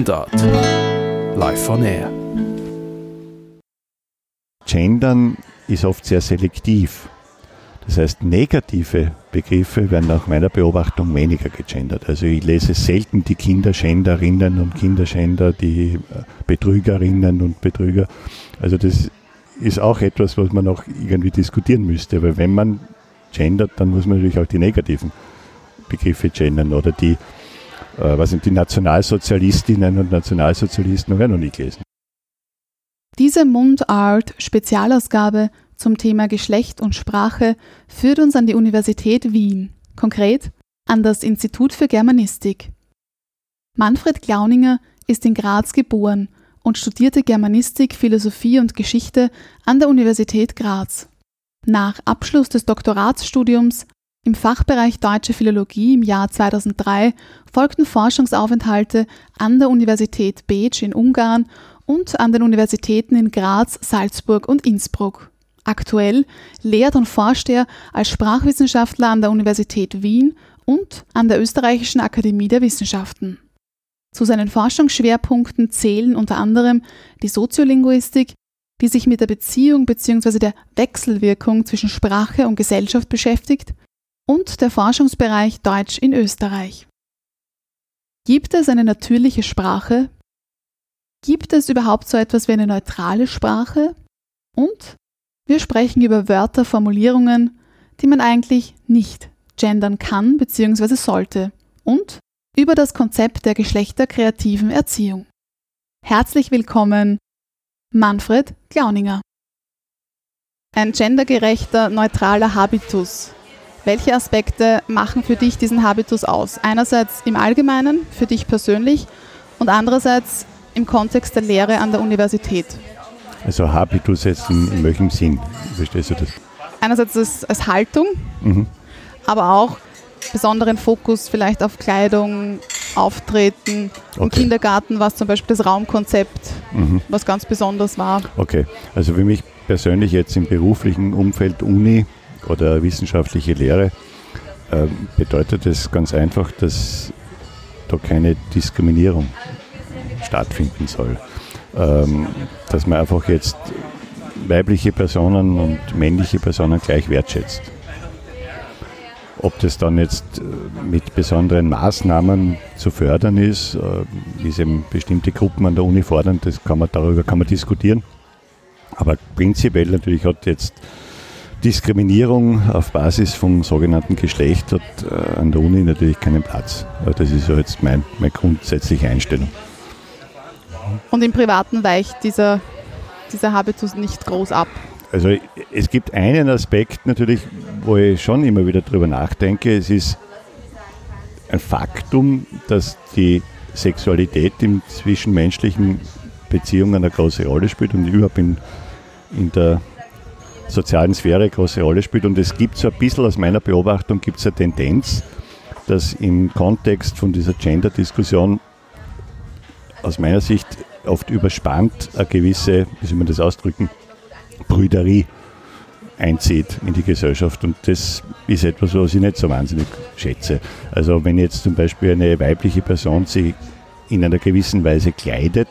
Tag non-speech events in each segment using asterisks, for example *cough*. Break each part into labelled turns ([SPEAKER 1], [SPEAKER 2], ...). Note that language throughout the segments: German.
[SPEAKER 1] Mundart. Live on Air.
[SPEAKER 2] Gendern ist oft sehr selektiv. Das heißt, negative Begriffe werden nach meiner Beobachtung weniger gegendert. Also ich lese selten die Kinderschänderinnen und Kinderschänder, die äh, Betrügerinnen und Betrüger. Also das ist auch etwas, was man noch irgendwie diskutieren müsste. Weil wenn man gendert, dann muss man natürlich auch die negativen Begriffe gendern oder die, äh, was sind die Nationalsozialistinnen und Nationalsozialisten habe ich noch nie gelesen.
[SPEAKER 3] Diese Mundart-Spezialausgabe zum Thema Geschlecht und Sprache führt uns an die Universität Wien, konkret an das Institut für Germanistik. Manfred Glauninger ist in Graz geboren und studierte Germanistik, Philosophie und Geschichte an der Universität Graz. Nach Abschluss des Doktoratsstudiums im Fachbereich Deutsche Philologie im Jahr 2003 folgten Forschungsaufenthalte an der Universität Beetsch in Ungarn und an den Universitäten in Graz, Salzburg und Innsbruck. Aktuell lehrt und forscht er als Sprachwissenschaftler an der Universität Wien und an der Österreichischen Akademie der Wissenschaften. Zu seinen Forschungsschwerpunkten zählen unter anderem die Soziolinguistik, die sich mit der Beziehung bzw. der Wechselwirkung zwischen Sprache und Gesellschaft beschäftigt, und der Forschungsbereich Deutsch in Österreich. Gibt es eine natürliche Sprache? Gibt es überhaupt so etwas wie eine neutrale Sprache? Und wir sprechen über Wörter, Formulierungen, die man eigentlich nicht gendern kann bzw. sollte. Und über das Konzept der geschlechterkreativen Erziehung. Herzlich willkommen, Manfred Glauninger. Ein gendergerechter, neutraler Habitus. Welche Aspekte machen für dich diesen Habitus aus? Einerseits im Allgemeinen, für dich persönlich und andererseits im Kontext der Lehre an der Universität.
[SPEAKER 2] Also Habitus jetzt in, in welchem Sinn? Verstehst du das?
[SPEAKER 3] Einerseits als, Haltung, mhm. aber auch besonderen Fokus vielleicht auf Kleidung, Auftreten. Okay. Im Kindergarten war es zum Beispiel das Raumkonzept, mhm. was ganz besonders war.
[SPEAKER 2] Okay, also für mich persönlich jetzt im beruflichen Umfeld Uni oder wissenschaftliche Lehre äh, bedeutet es ganz einfach, dass da keine Diskriminierung stattfinden soll. Ähm, dass man einfach jetzt weibliche Personen und männliche Personen gleich wertschätzt. Ob das dann jetzt äh, mit besonderen Maßnahmen zu fördern ist, äh, wie es eben bestimmte Gruppen an der Uni fordern, das kann man, darüber kann man diskutieren. Aber prinzipiell natürlich hat jetzt Diskriminierung auf Basis vom sogenannten Geschlecht hat äh, an der Uni natürlich keinen Platz. Das ist so jetzt mein, meine grundsätzliche Einstellung.
[SPEAKER 3] Und im Privaten weicht dieser, dieser Habitus nicht groß ab.
[SPEAKER 2] Also es gibt einen Aspekt natürlich, wo ich schon immer wieder drüber nachdenke. Es ist ein Faktum, dass die Sexualität in zwischenmenschlichen Beziehungen eine große Rolle spielt und überhaupt in, in der sozialen Sphäre eine große Rolle spielt. Und es gibt so ein bisschen aus meiner Beobachtung gibt es eine Tendenz, dass im Kontext von dieser Gender-Diskussion aus meiner Sicht oft überspannt eine gewisse, wie soll man das ausdrücken, Brüderie einzieht in die Gesellschaft. Und das ist etwas, was ich nicht so wahnsinnig schätze. Also wenn jetzt zum Beispiel eine weibliche Person sich in einer gewissen Weise kleidet,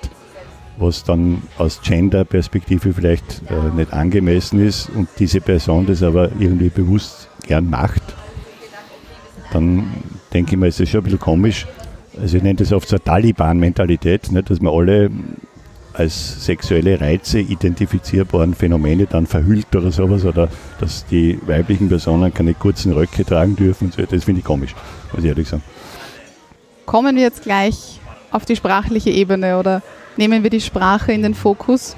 [SPEAKER 2] was dann aus Gender-Perspektive vielleicht äh, nicht angemessen ist und diese Person das aber irgendwie bewusst gern macht, dann denke ich mir, ist das schon ein bisschen komisch. Also ich nenne das oft so Taliban-Mentalität, dass wir alle als sexuelle Reize identifizierbaren Phänomene dann verhüllt oder sowas oder dass die weiblichen Personen keine kurzen Röcke tragen dürfen und so. Das finde ich komisch, muss ich ehrlich sagen.
[SPEAKER 3] Kommen wir jetzt gleich auf die sprachliche Ebene oder nehmen wir die Sprache in den Fokus.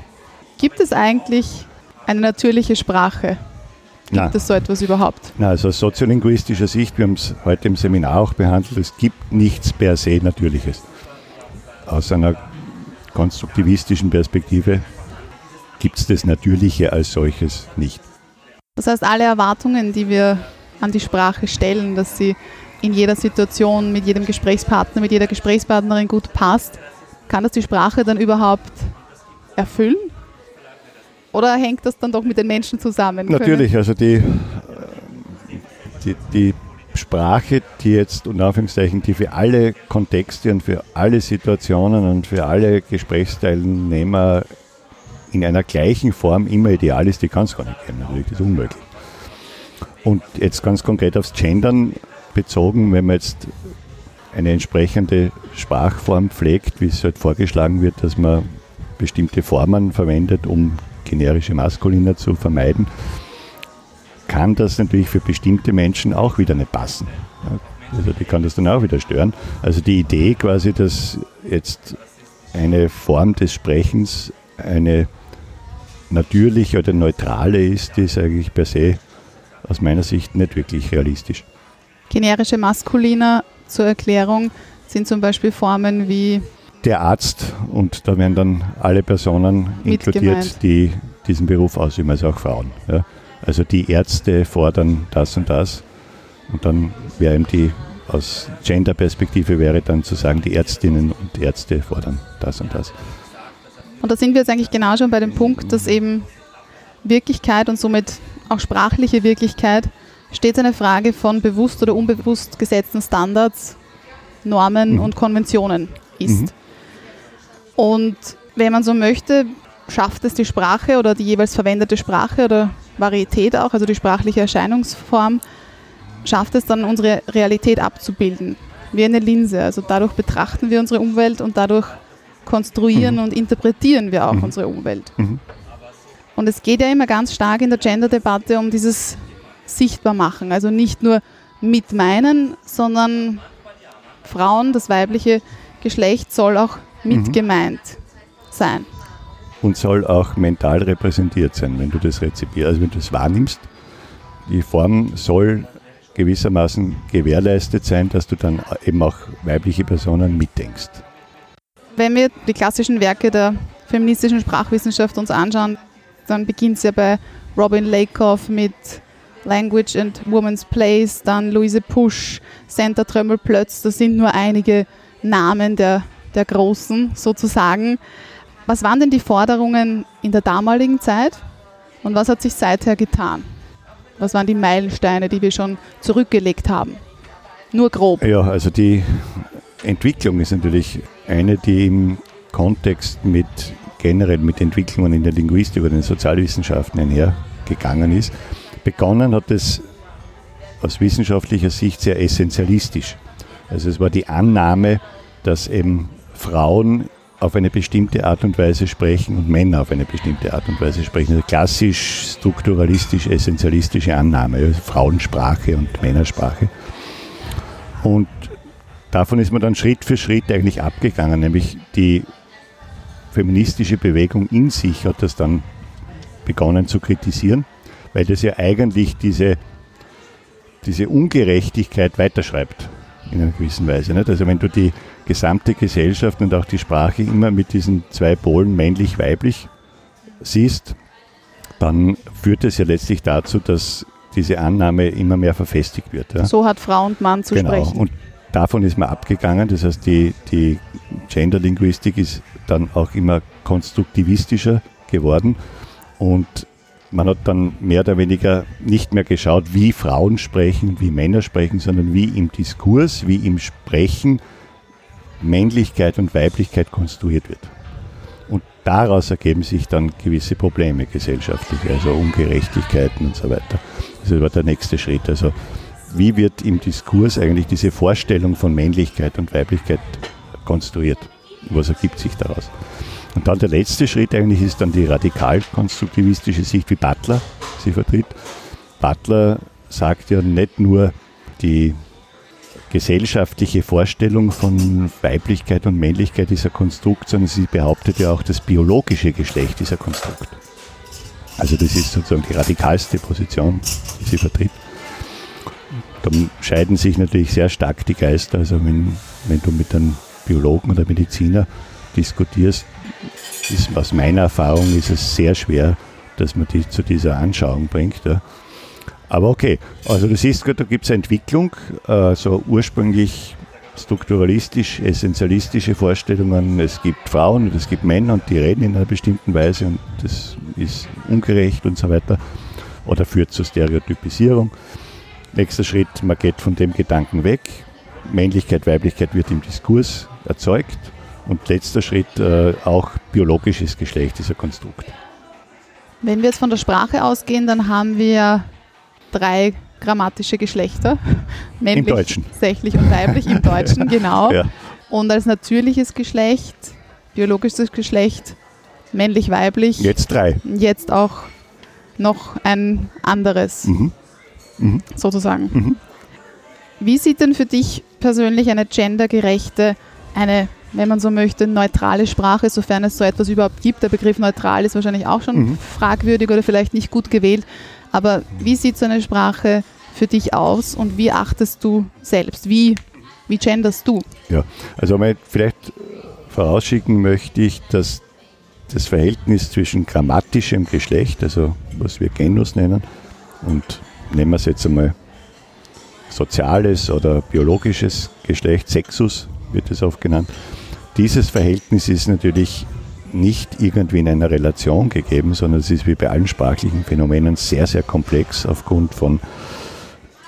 [SPEAKER 3] Gibt es eigentlich eine natürliche Sprache? Gibt Nein. es so etwas überhaupt?
[SPEAKER 2] Na, also aus soziolinguistischer Sicht, wir haben es heute im Seminar auch behandelt, es gibt nichts per se Natürliches. Aus einer konstruktivistischen Perspektive gibt es das Natürliche als solches nicht.
[SPEAKER 3] Das heißt, alle Erwartungen, die wir an die Sprache stellen, dass sie in jeder Situation mit jedem Gesprächspartner, mit jeder Gesprächspartnerin gut passt, kann das die Sprache dann überhaupt erfüllen? Oder hängt das dann doch mit den Menschen zusammen?
[SPEAKER 2] Natürlich, also die, die, die Sprache, die jetzt unter Anführungszeichen, die für alle Kontexte und für alle Situationen und für alle Gesprächsteilnehmer in einer gleichen Form immer ideal ist, die kann es gar nicht geben. Natürlich, das ist unmöglich. Und jetzt ganz konkret aufs Gendern bezogen, wenn man jetzt eine entsprechende Sprachform pflegt, wie es halt vorgeschlagen wird, dass man bestimmte Formen verwendet, um generische Maskuliner zu vermeiden, kann das natürlich für bestimmte Menschen auch wieder nicht passen. Also die kann das dann auch wieder stören. Also die Idee quasi, dass jetzt eine Form des Sprechens eine natürliche oder neutrale ist, ist eigentlich per se aus meiner Sicht nicht wirklich realistisch.
[SPEAKER 3] Generische Maskuliner zur Erklärung sind zum Beispiel Formen wie
[SPEAKER 2] der Arzt und da werden dann alle Personen inkludiert, die diesen Beruf ausüben, also auch Frauen. Ja. Also die Ärzte fordern das und das und dann wäre eben die aus Gender-Perspektive wäre dann zu sagen, die Ärztinnen und Ärzte fordern das und das.
[SPEAKER 3] Und da sind wir jetzt eigentlich genau schon bei dem Punkt, dass eben Wirklichkeit und somit auch sprachliche Wirklichkeit stets eine Frage von bewusst oder unbewusst gesetzten Standards, Normen mhm. und Konventionen ist. Mhm. Und wenn man so möchte, schafft es die Sprache oder die jeweils verwendete Sprache oder Varietät auch, also die sprachliche Erscheinungsform, schafft es dann unsere Realität abzubilden, wie eine Linse. Also dadurch betrachten wir unsere Umwelt und dadurch konstruieren mhm. und interpretieren wir auch mhm. unsere Umwelt. Mhm. Und es geht ja immer ganz stark in der Gender-Debatte um dieses Sichtbarmachen. Also nicht nur mit meinen, sondern Frauen, das weibliche Geschlecht soll auch mit mhm. gemeint sein.
[SPEAKER 2] Und soll auch mental repräsentiert sein, wenn du das rezipierst, also wenn du das wahrnimmst. Die Form soll gewissermaßen gewährleistet sein, dass du dann eben auch weibliche Personen mitdenkst.
[SPEAKER 3] Wenn wir die klassischen Werke der feministischen Sprachwissenschaft uns anschauen, dann beginnt es ja bei Robin Lakoff mit Language and Woman's Place, dann Louise Pusch, Santa Trömmel-Plötz, das sind nur einige Namen der, der Großen sozusagen. Was waren denn die Forderungen in der damaligen Zeit und was hat sich seither getan? Was waren die Meilensteine, die wir schon zurückgelegt haben? Nur grob.
[SPEAKER 2] Ja, also die Entwicklung ist natürlich eine, die im Kontext mit generell mit Entwicklungen in der Linguistik oder den Sozialwissenschaften einhergegangen ist. Begonnen hat es aus wissenschaftlicher Sicht sehr essentialistisch. Also es war die Annahme, dass eben Frauen auf eine bestimmte Art und Weise sprechen und Männer auf eine bestimmte Art und Weise sprechen. Also klassisch, strukturalistisch, essentialistische Annahme, Frauensprache und Männersprache. Und davon ist man dann Schritt für Schritt eigentlich abgegangen, nämlich die feministische Bewegung in sich hat das dann begonnen zu kritisieren weil das ja eigentlich diese, diese Ungerechtigkeit weiterschreibt in einer gewissen Weise. Nicht? Also wenn du die gesamte Gesellschaft und auch die Sprache immer mit diesen zwei Polen männlich-weiblich siehst, dann führt es ja letztlich dazu, dass diese Annahme immer mehr verfestigt wird. Ja?
[SPEAKER 3] So hat Frau und Mann zu
[SPEAKER 2] genau.
[SPEAKER 3] sprechen.
[SPEAKER 2] Und davon ist man abgegangen. Das heißt, die, die Genderlinguistik ist dann auch immer konstruktivistischer geworden und man hat dann mehr oder weniger nicht mehr geschaut, wie Frauen sprechen, wie Männer sprechen, sondern wie im Diskurs, wie im Sprechen Männlichkeit und Weiblichkeit konstruiert wird. Und daraus ergeben sich dann gewisse Probleme gesellschaftliche, also Ungerechtigkeiten und so weiter. Das war der nächste Schritt. Also wie wird im Diskurs eigentlich diese Vorstellung von Männlichkeit und Weiblichkeit konstruiert? Was ergibt sich daraus? Und dann der letzte Schritt eigentlich ist dann die radikal-konstruktivistische Sicht, wie Butler sie vertritt. Butler sagt ja nicht nur die gesellschaftliche Vorstellung von Weiblichkeit und Männlichkeit ist ein Konstrukt, sondern sie behauptet ja auch, das biologische Geschlecht ist ein Konstrukt. Also das ist sozusagen die radikalste Position, die sie vertritt. Dann scheiden sich natürlich sehr stark die Geister. Also wenn, wenn du mit einem Biologen oder Mediziner diskutierst, ist, aus meiner Erfahrung ist es sehr schwer, dass man die zu dieser Anschauung bringt. Ja. Aber okay, also du siehst, da gibt es Entwicklung, äh, so ursprünglich strukturalistisch, essentialistische Vorstellungen. Es gibt Frauen und es gibt Männer und die reden in einer bestimmten Weise und das ist ungerecht und so weiter oder führt zur Stereotypisierung. Nächster Schritt, man geht von dem Gedanken weg. Männlichkeit, Weiblichkeit wird im Diskurs erzeugt. Und letzter Schritt, äh, auch biologisches Geschlecht ist ein Konstrukt.
[SPEAKER 3] Wenn wir jetzt von der Sprache ausgehen, dann haben wir drei grammatische Geschlechter. Männlich,
[SPEAKER 2] Im Deutschen.
[SPEAKER 3] sächlich und weiblich im Deutschen, *laughs* genau.
[SPEAKER 2] Ja.
[SPEAKER 3] Und als natürliches Geschlecht, biologisches Geschlecht, männlich-weiblich,
[SPEAKER 2] Jetzt drei.
[SPEAKER 3] jetzt auch noch ein anderes
[SPEAKER 2] Mhm.
[SPEAKER 3] sozusagen.
[SPEAKER 2] Mhm.
[SPEAKER 3] Wie sieht denn für dich persönlich eine gendergerechte, eine, wenn man so möchte, neutrale Sprache, sofern es so etwas überhaupt gibt? Der Begriff neutral ist wahrscheinlich auch schon
[SPEAKER 2] Mhm.
[SPEAKER 3] fragwürdig oder vielleicht nicht gut gewählt. Aber wie sieht so eine Sprache für dich aus und wie achtest du selbst? Wie, wie genderst du?
[SPEAKER 2] Ja, also vielleicht vorausschicken möchte ich, dass das Verhältnis zwischen grammatischem Geschlecht, also was wir Genus nennen, und nehmen wir es jetzt einmal soziales oder biologisches Geschlecht, Sexus wird es oft genannt, dieses Verhältnis ist natürlich nicht irgendwie in einer Relation gegeben, sondern es ist wie bei allen sprachlichen Phänomenen sehr, sehr komplex aufgrund von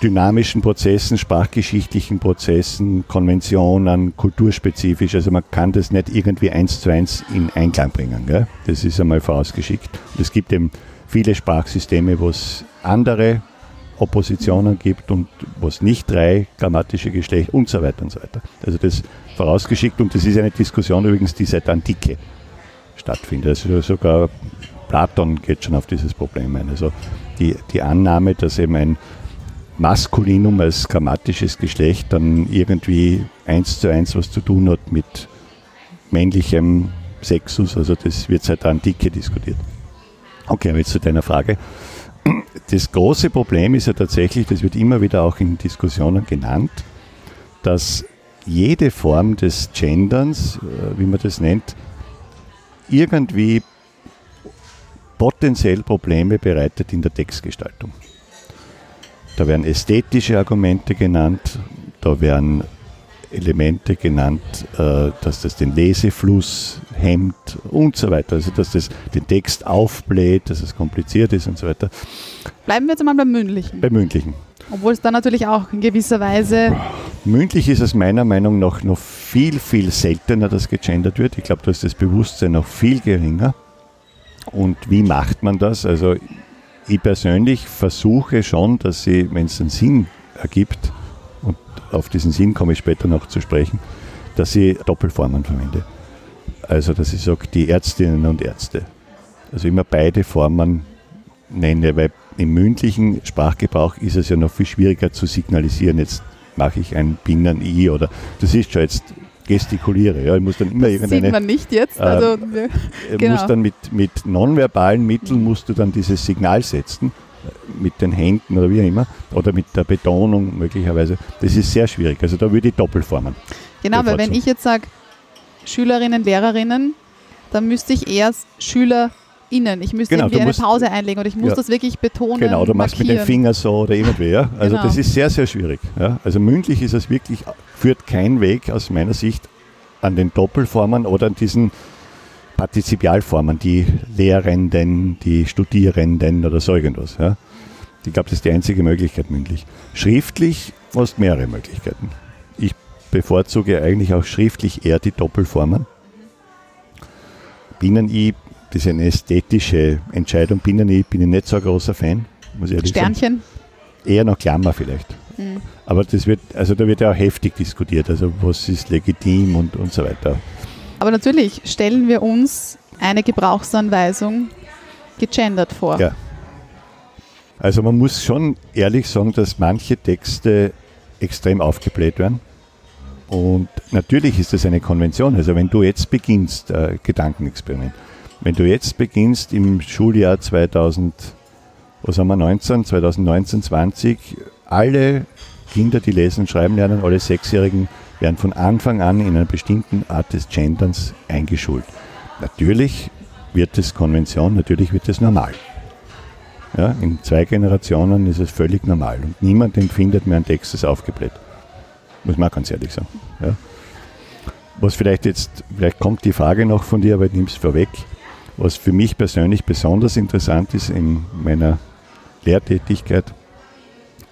[SPEAKER 2] dynamischen Prozessen, sprachgeschichtlichen Prozessen, Konventionen, kulturspezifisch. Also man kann das nicht irgendwie eins zu eins in Einklang bringen. Gell? Das ist einmal vorausgeschickt. Und es gibt eben viele Sprachsysteme, wo es andere Oppositionen gibt und wo es nicht drei grammatische Geschlechter und so weiter und so weiter. Also das vorausgeschickt und das ist eine Diskussion übrigens, die seit Antike stattfindet. Also sogar Platon geht schon auf dieses Problem ein. Also die, die Annahme, dass eben ein Maskulinum als grammatisches Geschlecht dann irgendwie eins zu eins was zu tun hat mit männlichem Sexus, also das wird seit der Antike diskutiert. Okay, aber jetzt zu deiner Frage. Das große Problem ist ja tatsächlich, das wird immer wieder auch in Diskussionen genannt, dass jede Form des Genderns, äh, wie man das nennt, irgendwie potenziell Probleme bereitet in der Textgestaltung. Da werden ästhetische Argumente genannt, da werden Elemente genannt, äh, dass das den Lesefluss hemmt und so weiter. Also dass das den Text aufbläht, dass es kompliziert ist und so weiter.
[SPEAKER 3] Bleiben wir jetzt einmal beim Mündlichen.
[SPEAKER 2] Beim Mündlichen.
[SPEAKER 3] Obwohl es da natürlich auch in gewisser Weise
[SPEAKER 2] Mündlich ist es meiner Meinung nach noch viel, viel seltener, dass gegendert wird. Ich glaube, da ist das Bewusstsein noch viel geringer. Und wie macht man das? Also ich persönlich versuche schon, dass sie, wenn es einen Sinn ergibt, und auf diesen Sinn komme ich später noch zu sprechen, dass ich Doppelformen verwende. Also dass ich sage, die Ärztinnen und Ärzte. Also immer beide Formen nenne, weil im mündlichen Sprachgebrauch ist es ja noch viel schwieriger zu signalisieren, jetzt mache ich ein Binnen-I oder das ist schon jetzt gestikuliere. Ja, ich muss dann immer
[SPEAKER 3] sieht
[SPEAKER 2] irgendeine
[SPEAKER 3] man nicht jetzt.
[SPEAKER 2] äh,
[SPEAKER 3] Also
[SPEAKER 2] äh,
[SPEAKER 3] Genau.
[SPEAKER 2] musst dann mit, mit nonverbalen Mitteln musst du dann dieses Signal setzen, äh, mit den Händen oder wie auch immer, oder mit der Betonung möglicherweise. Das ist sehr schwierig. Also da würde ich Doppelformen.
[SPEAKER 3] genau, weil wenn ich jetzt sage Schülerinnen, Lehrerinnen, dann müsste ich erst SchülerInnen. Ich müsste
[SPEAKER 2] Genau,
[SPEAKER 3] irgendwie eine
[SPEAKER 2] musst-
[SPEAKER 3] Pause einlegen oder ich muss
[SPEAKER 2] Ja.
[SPEAKER 3] das wirklich betonen.
[SPEAKER 2] Genau, du machst mit dem
[SPEAKER 3] markieren.
[SPEAKER 2] Finger so oder irgendwie. Ja? Also
[SPEAKER 3] Genau.
[SPEAKER 2] das ist sehr, sehr schwierig. Ja? Also mündlich ist es wirklich, führt kein Weg aus meiner Sicht an den Doppelformen oder an diesen Partizipialformen, die Lehrenden, die Studierenden oder so irgendwas. Ja? Ich glaube, das ist die einzige Möglichkeit mündlich. Schriftlich hast du mehrere Möglichkeiten. Ich bevorzuge eigentlich auch schriftlich eher die Doppelformen. Binnen-I, das ist eine ästhetische Entscheidung. Binnen-I bin ich nicht so ein großer Fan, muss ich ehrlich sagen.
[SPEAKER 3] Sternchen.
[SPEAKER 2] Eher noch Klammer vielleicht.
[SPEAKER 3] Mhm.
[SPEAKER 2] Aber das wird, also da wird ja auch heftig diskutiert, also was ist legitim und, und so weiter.
[SPEAKER 3] Aber natürlich stellen wir uns eine Gebrauchsanweisung gegendert vor.
[SPEAKER 2] Ja. Also man muss schon ehrlich sagen, dass manche Texte extrem aufgebläht werden. Und natürlich ist das eine Konvention. Also wenn du jetzt beginnst, äh, Gedankenexperiment, wenn du jetzt beginnst im Schuljahr 2000, was haben wir, 19, 2019, 20, alle Kinder, die lesen und schreiben lernen, alle Sechsjährigen, werden von Anfang an in einer bestimmten Art des Genderns eingeschult. Natürlich wird es Konvention, natürlich wird es normal. Ja, in zwei Generationen ist es völlig normal und niemand empfindet mehr ein Text als aufgebläht. Muss man auch ganz ehrlich sagen. Ja. Was vielleicht jetzt, vielleicht kommt die Frage noch von dir, aber ich nehme es vorweg. Was für mich persönlich besonders interessant ist in meiner Lehrtätigkeit,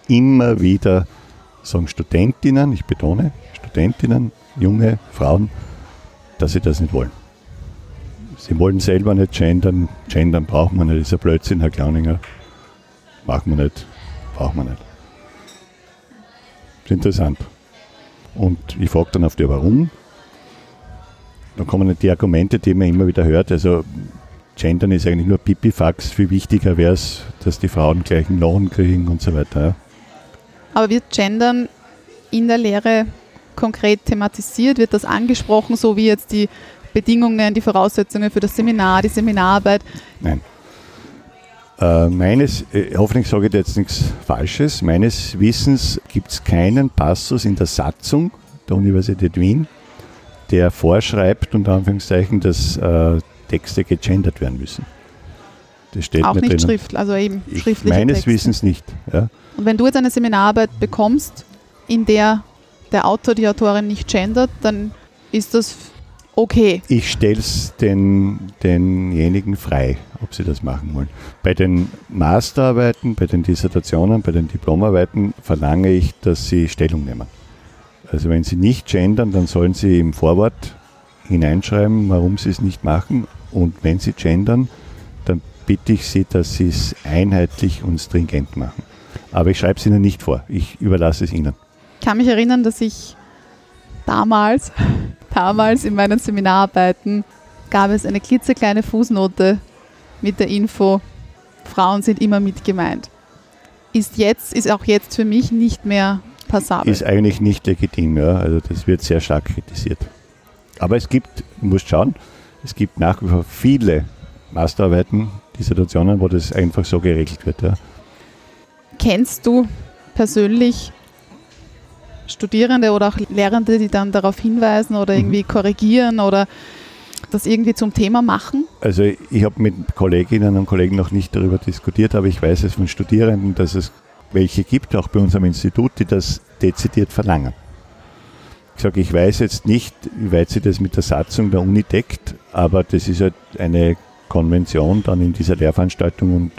[SPEAKER 2] immer wieder sagen Studentinnen, ich betone, Studentinnen, junge Frauen, dass sie das nicht wollen. Sie wollen selber nicht gendern, gendern braucht man nicht, ist ein Blödsinn, Herr Klauninger. Machen wir nicht, braucht man nicht. Das ist interessant. Und ich frage dann auf die, warum. Dann kommen die Argumente, die man immer wieder hört. Also Gendern ist eigentlich nur Pipifax. Viel wichtiger wäre es, dass die Frauen gleichen Lohn kriegen und so weiter. Ja.
[SPEAKER 3] Aber wird Gendern in der Lehre konkret thematisiert? Wird das angesprochen, so wie jetzt die Bedingungen, die Voraussetzungen für das Seminar, die Seminararbeit?
[SPEAKER 2] Nein. Äh, meines, äh, hoffentlich sage ich jetzt nichts Falsches, meines Wissens gibt es keinen Passus in der Satzung der Universität Wien, der vorschreibt, unter Anführungszeichen, dass äh, Texte gegendert werden müssen.
[SPEAKER 3] Das steht Auch nicht schriftlich, also eben schriftlich.
[SPEAKER 2] Meines Texte. Wissens nicht. Ja.
[SPEAKER 3] Und wenn du jetzt eine Seminararbeit bekommst, in der der Autor, die Autorin nicht gendert, dann ist das okay.
[SPEAKER 2] Ich stelle es den, denjenigen frei, ob sie das machen wollen. Bei den Masterarbeiten, bei den Dissertationen, bei den Diplomarbeiten verlange ich, dass sie Stellung nehmen. Also wenn sie nicht gendern, dann sollen sie im Vorwort hineinschreiben, warum sie es nicht machen. Und wenn sie gendern, dann bitte ich sie, dass sie es einheitlich und stringent machen. Aber ich schreibe es ihnen nicht vor. Ich überlasse es ihnen.
[SPEAKER 3] Ich kann mich erinnern, dass ich damals, *laughs* damals in meinen Seminararbeiten gab es eine klitzekleine Fußnote mit der Info, Frauen sind immer mit gemeint. Ist jetzt, ist auch jetzt für mich nicht mehr passabel.
[SPEAKER 2] Ist eigentlich nicht legitim, ja. Also das wird sehr stark kritisiert. Aber es gibt, du musst schauen, es gibt nach wie vor viele Masterarbeiten, Dissertationen, wo das einfach so geregelt wird. Ja.
[SPEAKER 3] Kennst du persönlich Studierende oder auch Lehrende, die dann darauf hinweisen oder irgendwie mhm. korrigieren oder das irgendwie zum Thema machen?
[SPEAKER 2] Also ich habe mit Kolleginnen und Kollegen noch nicht darüber diskutiert, aber ich weiß es von Studierenden, dass es welche gibt, auch bei unserem Institut, die das dezidiert verlangen. Ich sage, ich weiß jetzt nicht, wie weit sie das mit der Satzung der Uni deckt, aber das ist halt eine Konvention dann in dieser Lehrveranstaltung und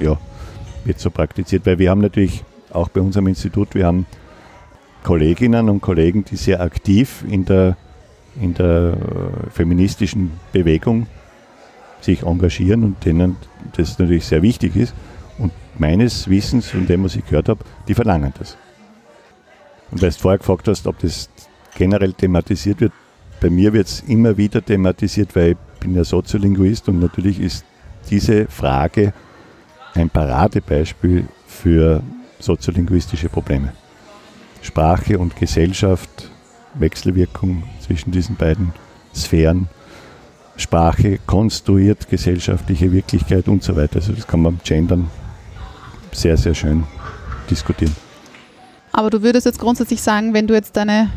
[SPEAKER 2] ja, wird so praktiziert, weil wir haben natürlich auch bei unserem Institut, wir haben Kolleginnen und Kollegen, die sehr aktiv in der, in der äh, feministischen Bewegung sich engagieren und denen das natürlich sehr wichtig ist. Und meines Wissens, von dem, was ich gehört habe, die verlangen das. Und weil du vorher gefragt hast, ob das generell thematisiert wird, bei mir wird es immer wieder thematisiert, weil ich bin ja Soziolinguist und natürlich ist diese Frage ein Paradebeispiel für soziolinguistische Probleme. Sprache und Gesellschaft, Wechselwirkung zwischen diesen beiden Sphären. Sprache konstruiert gesellschaftliche Wirklichkeit und so weiter. Also das kann man gendern sehr, sehr schön diskutieren.
[SPEAKER 3] Aber du würdest jetzt grundsätzlich sagen, wenn du jetzt deine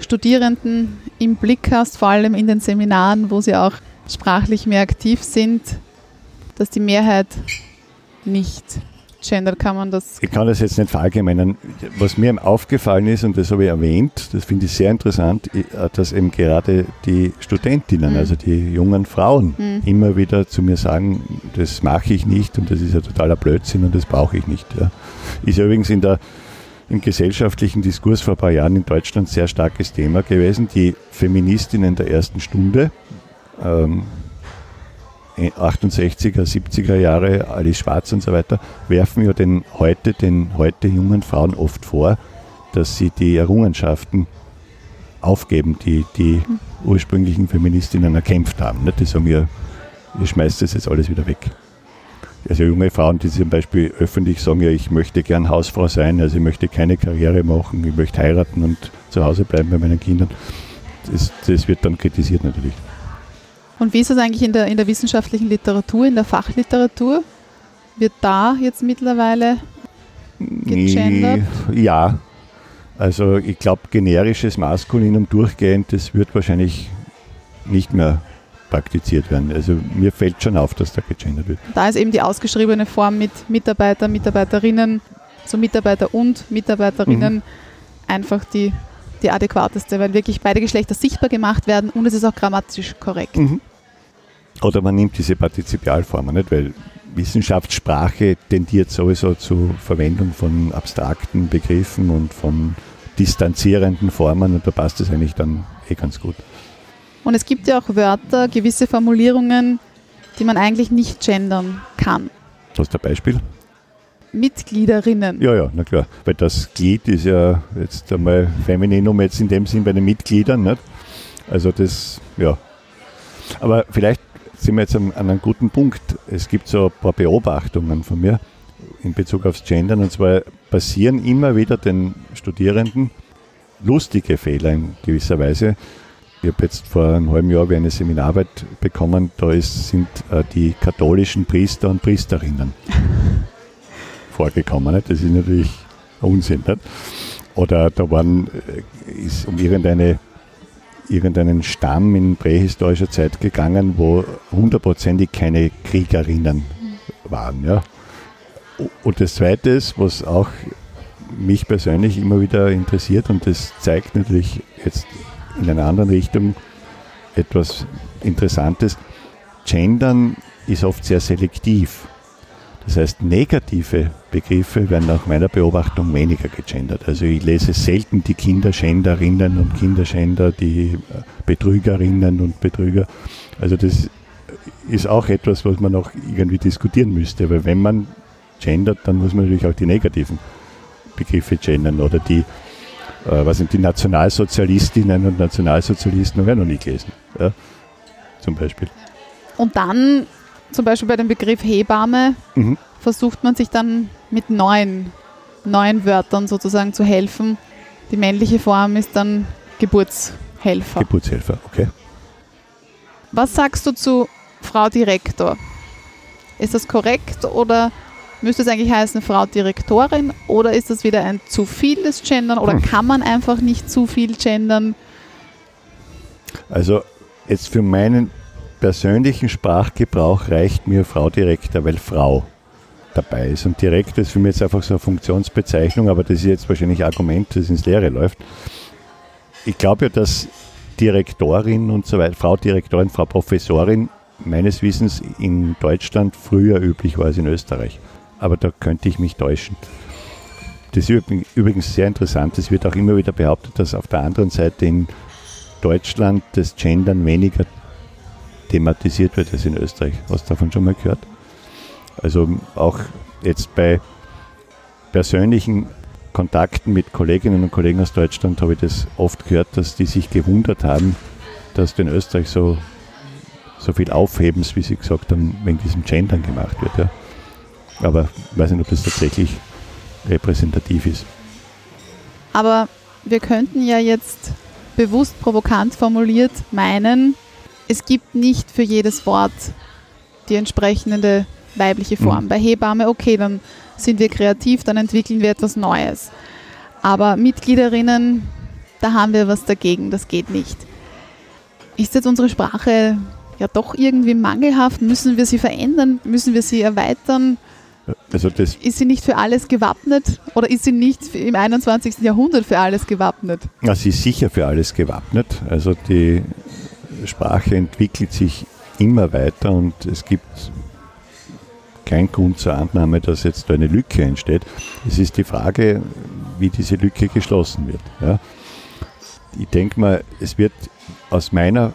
[SPEAKER 3] Studierenden im Blick hast, vor allem in den Seminaren, wo sie auch sprachlich mehr aktiv sind, dass die Mehrheit nicht gendert, kann man das.
[SPEAKER 2] Ich kann das jetzt nicht verallgemeinern. Was mir aufgefallen ist, und das habe ich erwähnt, das finde ich sehr interessant, äh, dass eben gerade die Studentinnen, mhm. also die jungen Frauen, mhm. immer wieder zu mir sagen, das mache ich nicht und das ist ja totaler Blödsinn und das brauche ich nicht. Ja. Ist ja übrigens in der im gesellschaftlichen Diskurs vor ein paar Jahren in Deutschland sehr starkes Thema gewesen. Die Feministinnen der ersten Stunde, ähm, 68er, 70er Jahre, Alice Schwarz und so weiter, werfen ja den heute, den heute jungen Frauen oft vor, dass sie die Errungenschaften aufgeben, die die ursprünglichen Feministinnen erkämpft haben. Die sagen ja, ihr schmeißt das jetzt alles wieder weg. Also junge Frauen, die zum Beispiel öffentlich sagen, ja, ich möchte gern Hausfrau sein, also ich möchte keine Karriere machen, ich möchte heiraten und zu Hause bleiben bei meinen Kindern. Das, das wird dann kritisiert natürlich.
[SPEAKER 3] Und wie ist das eigentlich in der, in der wissenschaftlichen Literatur, in der Fachliteratur? Wird da jetzt mittlerweile gegendert?
[SPEAKER 2] Ja, also ich glaube, generisches Maskulinum durchgehend, das wird wahrscheinlich nicht mehr praktiziert werden. Also mir fällt schon auf, dass da gegendert wird.
[SPEAKER 3] Da ist eben die ausgeschriebene Form mit Mitarbeiter, Mitarbeiterinnen, so Mitarbeiter und Mitarbeiterinnen mhm. einfach die, die adäquateste, weil wirklich beide Geschlechter sichtbar gemacht werden und es ist auch grammatisch korrekt. Mhm.
[SPEAKER 2] Oder man nimmt diese Partizipialformen, nicht? weil Wissenschaftssprache tendiert sowieso zur Verwendung von abstrakten Begriffen und von distanzierenden Formen und da passt es eigentlich dann eh ganz gut.
[SPEAKER 3] Und es gibt ja auch Wörter, gewisse Formulierungen, die man eigentlich nicht gendern kann.
[SPEAKER 2] Hast du ein Beispiel?
[SPEAKER 3] Mitgliederinnen.
[SPEAKER 2] Ja, ja, na klar. Weil das Glied ist ja jetzt einmal Femininum jetzt in dem Sinn bei den Mitgliedern. Nicht? Also das, ja. Aber vielleicht sind wir jetzt an einem guten Punkt. Es gibt so ein paar Beobachtungen von mir in Bezug aufs Gendern. Und zwar passieren immer wieder den Studierenden lustige Fehler in gewisser Weise. Ich habe jetzt vor einem halben Jahr eine Seminararbeit bekommen, da ist, sind äh, die katholischen Priester und Priesterinnen *laughs* vorgekommen. Nicht? Das ist natürlich Unsinn. Nicht? Oder da waren, äh, ist um irgendeine, irgendeinen Stamm in prähistorischer Zeit gegangen, wo hundertprozentig keine Kriegerinnen waren. Ja? Und das Zweite ist, was auch mich persönlich immer wieder interessiert und das zeigt natürlich jetzt in einer anderen Richtung etwas Interessantes. Gendern ist oft sehr selektiv. Das heißt, negative Begriffe werden nach meiner Beobachtung weniger gegendert. Also ich lese selten die Kinderschänderinnen und Kinderschänder, die äh, Betrügerinnen und Betrüger. Also das ist auch etwas, was man noch irgendwie diskutieren müsste. Weil wenn man gendert, dann muss man natürlich auch die negativen Begriffe gendern oder die äh, was sind die Nationalsozialistinnen und Nationalsozialisten wir noch nie gelesen. Ja? Zum Beispiel.
[SPEAKER 3] Und dann, zum Beispiel bei dem Begriff Hebamme, mhm. versucht man sich dann mit neuen, neuen Wörtern sozusagen zu helfen. Die männliche Form ist dann Geburtshelfer.
[SPEAKER 2] Geburtshelfer, okay.
[SPEAKER 3] Was sagst du zu Frau Direktor? Ist das korrekt oder Müsste es eigentlich heißen Frau Direktorin oder ist das wieder ein zu vieles Gendern oder hm. kann man einfach nicht zu viel gendern?
[SPEAKER 2] Also jetzt für meinen persönlichen Sprachgebrauch reicht mir Frau Direktor, weil Frau dabei ist. Und Direktor ist für mich jetzt einfach so eine Funktionsbezeichnung, aber das ist jetzt wahrscheinlich ein Argument, das ins Leere läuft. Ich glaube ja, dass Direktorin und so weiter, Frau Direktorin, Frau Professorin meines Wissens in Deutschland früher üblich war als in Österreich aber da könnte ich mich täuschen. Das ist übrigens sehr interessant. Es wird auch immer wieder behauptet, dass auf der anderen Seite in Deutschland das Gendern weniger thematisiert wird als in Österreich. Hast du davon schon mal gehört? Also auch jetzt bei persönlichen Kontakten mit Kolleginnen und Kollegen aus Deutschland habe ich das oft gehört, dass die sich gewundert haben, dass in Österreich so, so viel Aufhebens, wie sie gesagt haben, wegen diesem Gendern gemacht wird. Ja. Aber ich weiß nicht, ob das tatsächlich repräsentativ ist.
[SPEAKER 3] Aber wir könnten ja jetzt bewusst provokant formuliert meinen, es gibt nicht für jedes Wort die entsprechende weibliche Form. Mhm. Bei Hebamme, okay, dann sind wir kreativ, dann entwickeln wir etwas Neues. Aber Mitgliederinnen, da haben wir was dagegen, das geht nicht. Ist jetzt unsere Sprache ja doch irgendwie mangelhaft? Müssen wir sie verändern? Müssen wir sie erweitern? Also ist sie nicht für alles gewappnet oder ist sie nicht im 21. Jahrhundert für alles gewappnet?
[SPEAKER 2] Ja, sie ist sicher für alles gewappnet. Also die Sprache entwickelt sich immer weiter und es gibt keinen Grund zur Annahme, dass jetzt da eine Lücke entsteht. Es ist die Frage, wie diese Lücke geschlossen wird. Ja. Ich denke mal, es wird aus meiner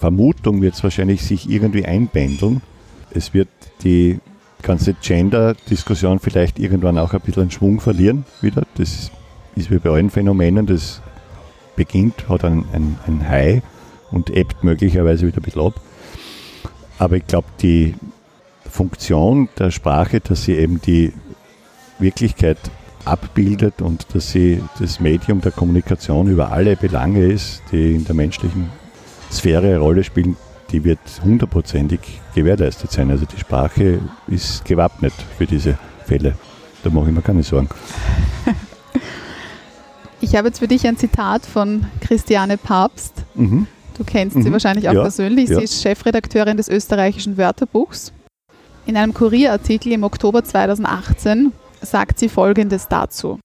[SPEAKER 2] Vermutung wird es wahrscheinlich sich irgendwie einpendeln. Es wird die ganze Gender-Diskussion vielleicht irgendwann auch ein bisschen einen Schwung verlieren wieder. Das ist wie bei allen Phänomenen, das beginnt, hat ein, ein, ein High und ebbt möglicherweise wieder ein bisschen ab. Aber ich glaube, die Funktion der Sprache, dass sie eben die Wirklichkeit abbildet und dass sie das Medium der Kommunikation über alle Belange ist, die in der menschlichen Sphäre eine Rolle spielen, die wird hundertprozentig gewährleistet sein. Also die Sprache ist gewappnet für diese Fälle. Da mache ich mir keine Sorgen. *laughs*
[SPEAKER 3] Ich habe jetzt für dich ein Zitat von Christiane Papst. Mhm. Du kennst mhm. sie wahrscheinlich auch ja, persönlich. Sie ja. ist Chefredakteurin des österreichischen Wörterbuchs. In einem Kurierartikel im Oktober 2018 sagt sie Folgendes dazu.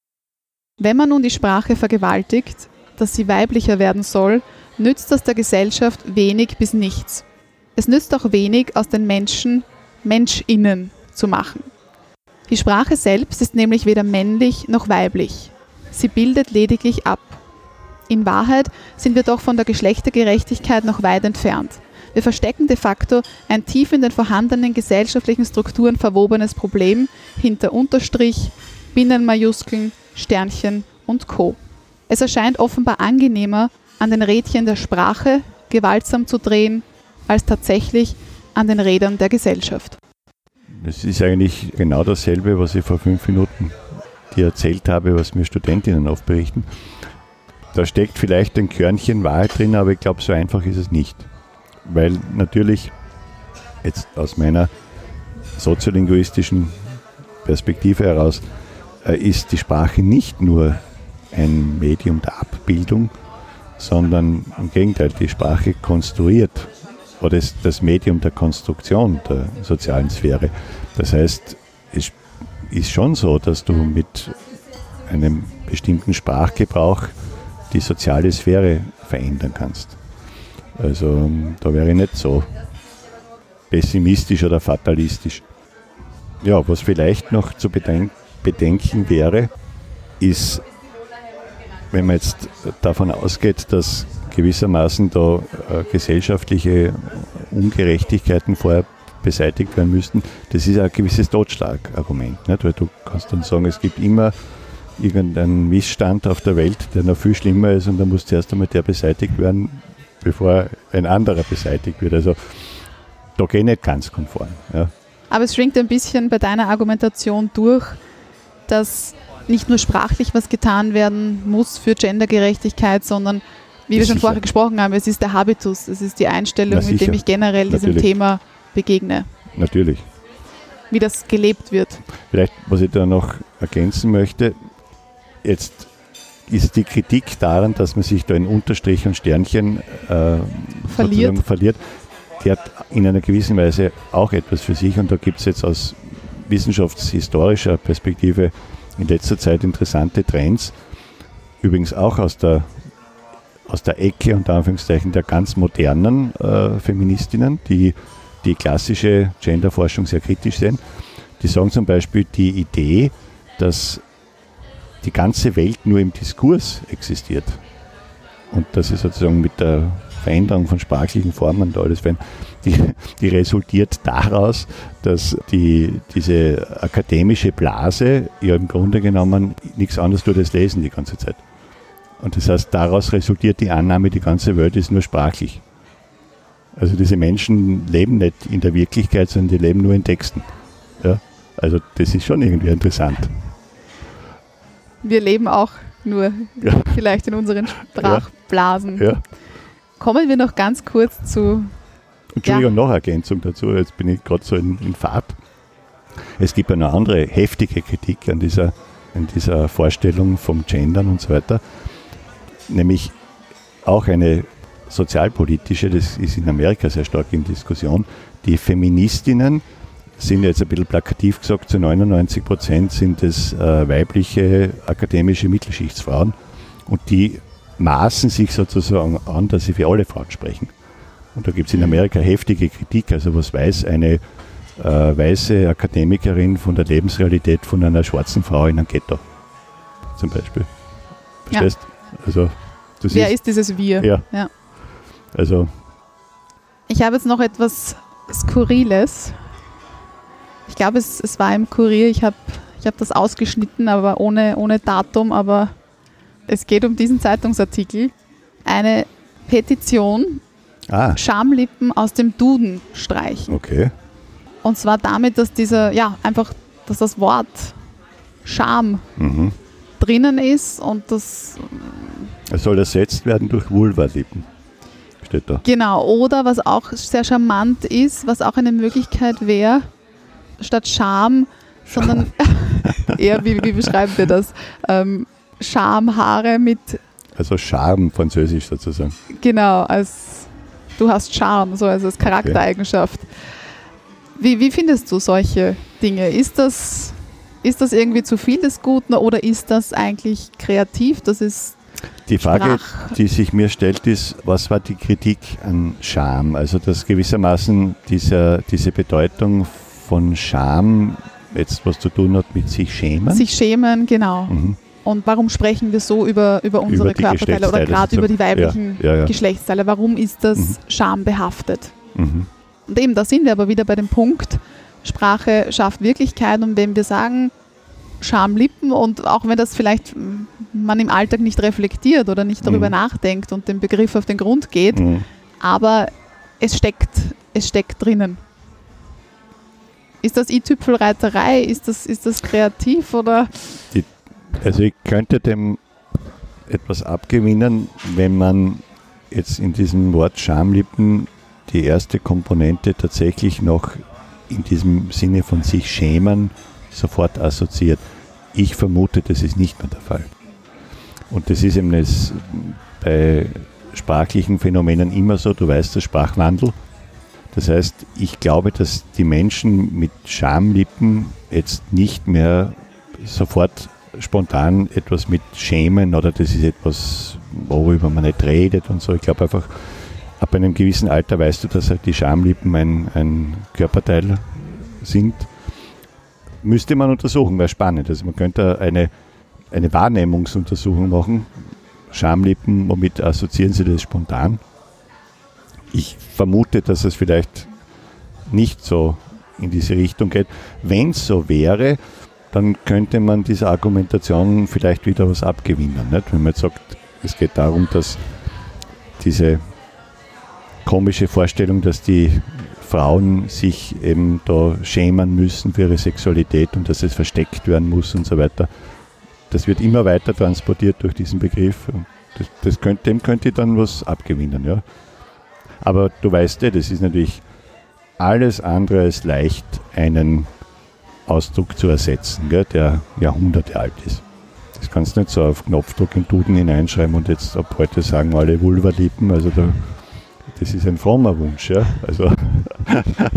[SPEAKER 3] Wenn man nun die Sprache vergewaltigt, dass sie weiblicher werden soll, nützt das der Gesellschaft wenig bis nichts. Es nützt auch wenig, aus den Menschen MenschInnen zu machen. Die Sprache selbst ist nämlich weder männlich noch weiblich. Sie bildet lediglich ab. In Wahrheit sind wir doch von der Geschlechtergerechtigkeit noch weit entfernt. Wir verstecken de facto ein tief in den vorhandenen gesellschaftlichen Strukturen verwobenes Problem hinter Unterstrich, Binnenmajuskeln, Sternchen und Co. Es erscheint offenbar angenehmer, an den Rädchen der Sprache gewaltsam zu drehen, als tatsächlich an den Rädern der Gesellschaft.
[SPEAKER 2] Es ist eigentlich genau dasselbe, was ich vor fünf Minuten dir erzählt habe, was mir Studentinnen oft berichten. Da steckt vielleicht ein Körnchen Wahrheit drin, aber ich glaube, so einfach ist es nicht. Weil natürlich jetzt aus meiner soziolinguistischen Perspektive heraus äh, ist die Sprache nicht nur ein Medium der Abbildung, sondern im Gegenteil, die Sprache konstruiert oder ist das Medium der Konstruktion der sozialen Sphäre. Das heißt, es ist schon so, dass du mit einem bestimmten Sprachgebrauch die soziale Sphäre verändern kannst. Also da wäre ich nicht so pessimistisch oder fatalistisch. Ja, was vielleicht noch zu bedenken wäre, ist, wenn man jetzt davon ausgeht, dass gewissermaßen da äh, gesellschaftliche Ungerechtigkeiten vorher beseitigt werden müssten, das ist ein gewisses Totschlagargument. Nicht? Weil du kannst dann sagen, es gibt immer irgendeinen Missstand auf der Welt, der noch viel schlimmer ist und da muss zuerst einmal der beseitigt werden, bevor ein anderer beseitigt wird. Also da gehe ich nicht ganz konform. Ja.
[SPEAKER 3] Aber es schwingt ein bisschen bei deiner Argumentation durch, dass nicht nur sprachlich was getan werden muss für Gendergerechtigkeit, sondern wie wir schon sicher. vorher gesprochen haben, es ist der Habitus, es ist die Einstellung, mit dem ich generell Natürlich. diesem Thema begegne.
[SPEAKER 2] Natürlich.
[SPEAKER 3] Wie das gelebt wird.
[SPEAKER 2] Vielleicht, was ich da noch ergänzen möchte, jetzt ist die Kritik daran, dass man sich da in Unterstrich und Sternchen äh,
[SPEAKER 3] verliert.
[SPEAKER 2] verliert, die hat in einer gewissen Weise auch etwas für sich und da gibt es jetzt aus wissenschaftshistorischer Perspektive in letzter Zeit interessante Trends, übrigens auch aus der, aus der Ecke und Anführungszeichen der ganz modernen äh, Feministinnen, die die klassische Genderforschung sehr kritisch sehen. Die sagen zum Beispiel die Idee, dass die ganze Welt nur im Diskurs existiert. Und das ist sozusagen mit der Veränderung von sprachlichen Formen und alles, wenn die, die resultiert daraus, dass die, diese akademische Blase ja im Grunde genommen nichts anderes tut als lesen die ganze Zeit. Und das heißt, daraus resultiert die Annahme, die ganze Welt ist nur sprachlich. Also diese Menschen leben nicht in der Wirklichkeit, sondern die leben nur in Texten. Ja? Also das ist schon irgendwie interessant
[SPEAKER 3] wir leben auch nur ja. vielleicht in unseren Sprachblasen.
[SPEAKER 2] Ja.
[SPEAKER 3] Kommen wir noch ganz kurz zu.
[SPEAKER 2] Entschuldigung, ja. noch Ergänzung dazu, jetzt bin ich gerade so in, in Fahrt. Es gibt eine andere heftige Kritik an dieser, an dieser Vorstellung vom Gendern und so weiter, nämlich auch eine sozialpolitische, das ist in Amerika sehr stark in Diskussion, die Feministinnen sind jetzt ein bisschen plakativ gesagt, zu 99 Prozent sind es äh, weibliche akademische Mittelschichtsfrauen und die maßen sich sozusagen an, dass sie für alle Frauen sprechen. Und da gibt es in Amerika heftige Kritik. Also was weiß eine äh, weiße Akademikerin von der Lebensrealität von einer schwarzen Frau in einem Ghetto zum Beispiel? Verstehst? Ja. Also,
[SPEAKER 3] Wer siehst, ist dieses Wir?
[SPEAKER 2] Ja. ja. Also.
[SPEAKER 3] Ich habe jetzt noch etwas Skurriles ich glaube, es, es war im Kurier. Ich habe ich hab das ausgeschnitten, aber ohne, ohne Datum. Aber es geht um diesen Zeitungsartikel. Eine Petition, ah. Schamlippen aus dem Duden streichen.
[SPEAKER 2] Okay.
[SPEAKER 3] Und zwar damit, dass dieser, ja, einfach, dass das Wort Scham mhm. drinnen ist und das.
[SPEAKER 2] Es soll ersetzt werden durch Vulva-Lippen. Steht da.
[SPEAKER 3] Genau, oder was auch sehr charmant ist, was auch eine Möglichkeit wäre, statt Scham, sondern *laughs* eher, wie, wie beschreiben wir das? Ähm, Schamhaare mit.
[SPEAKER 2] Also Charme, französisch sozusagen.
[SPEAKER 3] Genau, als du hast Charme, so also als Charaktereigenschaft. Okay. Wie, wie findest du solche Dinge? Ist das, ist das irgendwie zu viel des Guten oder ist das eigentlich kreativ? Das ist
[SPEAKER 2] die Frage, Sprach. die sich mir stellt, ist, was war die Kritik an Scham? Also dass gewissermaßen dieser, diese Bedeutung von Scham jetzt was zu tun hat mit sich schämen?
[SPEAKER 3] Sich schämen, genau.
[SPEAKER 2] Mhm.
[SPEAKER 3] Und warum sprechen wir so über, über unsere
[SPEAKER 2] die
[SPEAKER 3] Körperteile oder gerade über die weiblichen
[SPEAKER 2] Ja, ja, ja.
[SPEAKER 3] Geschlechtsteile? Warum ist das
[SPEAKER 2] Mhm.
[SPEAKER 3] schambehaftet?
[SPEAKER 2] Mhm.
[SPEAKER 3] Und eben, da sind wir aber wieder bei dem Punkt, Sprache schafft Wirklichkeit und wenn wir sagen, Schamlippen und auch wenn das vielleicht man im Alltag nicht reflektiert oder nicht darüber
[SPEAKER 2] Mhm.
[SPEAKER 3] nachdenkt und dem Begriff auf den Grund geht,
[SPEAKER 2] Mhm.
[SPEAKER 3] aber es steckt, es steckt drinnen. Ist das i-Tüpfelreiterei? Ist das, ist das kreativ oder?
[SPEAKER 2] Also ich könnte dem etwas abgewinnen, wenn man jetzt in diesem Wort Schamlippen die erste Komponente tatsächlich noch in diesem Sinne von sich schämen sofort assoziiert. Ich vermute, das ist nicht mehr der Fall. Und das ist eben das bei sprachlichen Phänomenen immer so, du weißt, der Sprachwandel. Das heißt, ich glaube, dass die Menschen mit Schamlippen jetzt nicht mehr sofort spontan etwas mit Schämen oder das ist etwas, worüber man nicht redet und so. Ich glaube einfach, ab einem gewissen Alter weißt du, dass halt die Schamlippen ein, ein Körperteil sind. Müsste man untersuchen, wäre spannend. Also man könnte eine, eine Wahrnehmungsuntersuchung machen. Schamlippen, womit assoziieren Sie das spontan? Ich vermute, dass es vielleicht nicht so in diese Richtung geht. Wenn es so wäre, dann könnte man dieser Argumentation vielleicht wieder was abgewinnen. Nicht? Wenn man jetzt sagt, es geht darum, dass diese komische Vorstellung, dass die Frauen sich eben da schämen müssen für ihre Sexualität und dass es versteckt werden muss und so weiter, das wird immer weiter transportiert durch diesen Begriff. Das, das könnte, dem könnte ich dann was abgewinnen. Ja. Aber du weißt ja, das ist natürlich alles andere als leicht, einen Ausdruck zu ersetzen, gell, der Jahrhunderte alt ist. Das kannst du nicht so auf Knopfdruck in Duden hineinschreiben und jetzt ab heute sagen alle Vulvalippen. Also da, das ist ein frommer Wunsch. Ja? Also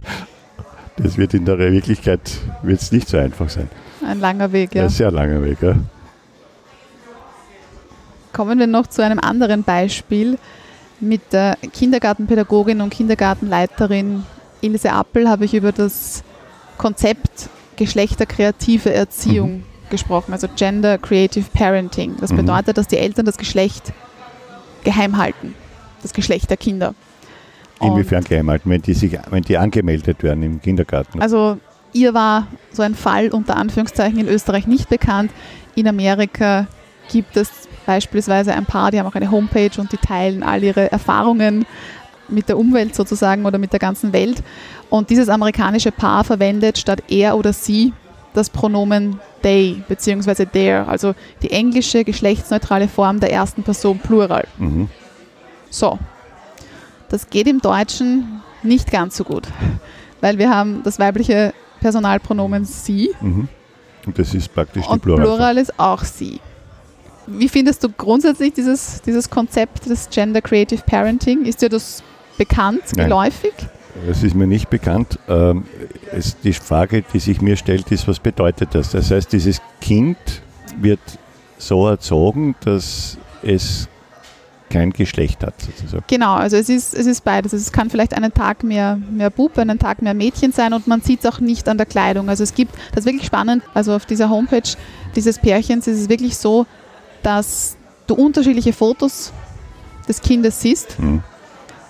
[SPEAKER 2] *laughs* das wird in der Wirklichkeit wird's nicht so einfach sein.
[SPEAKER 3] Ein langer Weg, ja.
[SPEAKER 2] Ein sehr langer Weg. Ja?
[SPEAKER 3] Kommen wir noch zu einem anderen Beispiel. Mit der Kindergartenpädagogin und Kindergartenleiterin Ilse Appel habe ich über das Konzept geschlechterkreative Erziehung gesprochen, also Gender Creative Parenting. Das
[SPEAKER 2] Mhm.
[SPEAKER 3] bedeutet, dass die Eltern das Geschlecht geheim halten, das Geschlecht der Kinder. Und-
[SPEAKER 2] Inwiefern geheim halten, wenn die, sich, wenn die angemeldet werden im Kindergarten.
[SPEAKER 3] Also ihr war so ein Fall unter Anführungszeichen in Österreich nicht bekannt. In Amerika gibt es beispielsweise ein Paar, die haben auch eine Homepage und die teilen all ihre Erfahrungen mit der Umwelt sozusagen oder mit der ganzen Welt. Und dieses amerikanische Paar verwendet statt er oder sie das Pronomen they bzw. their, also die englische geschlechtsneutrale Form der ersten Person Plural.
[SPEAKER 2] Mhm.
[SPEAKER 3] So, das geht im Deutschen nicht ganz so gut, weil wir haben das weibliche Personalpronomen sie
[SPEAKER 2] Mhm. Und das ist praktisch die
[SPEAKER 3] und
[SPEAKER 2] Pluralform.
[SPEAKER 3] Plural ist auch sie. Wie findest du grundsätzlich dieses, dieses Konzept des Gender Creative Parenting? Ist dir das bekannt,
[SPEAKER 2] Nein.
[SPEAKER 3] geläufig?
[SPEAKER 2] Es ist mir nicht bekannt. Ähm, es, die Frage, die sich mir stellt, ist, was bedeutet das? Das heißt, dieses Kind wird so erzogen, dass es kein Geschlecht hat, sozusagen.
[SPEAKER 3] Genau, also es ist, es ist beides. Es kann vielleicht einen Tag mehr, mehr Bub, einen Tag mehr Mädchen sein und man sieht es auch nicht an der Kleidung. Also es gibt, das ist wirklich spannend, also auf dieser Homepage dieses Pärchens ist es wirklich so, dass du unterschiedliche Fotos des Kindes siehst
[SPEAKER 2] Mhm.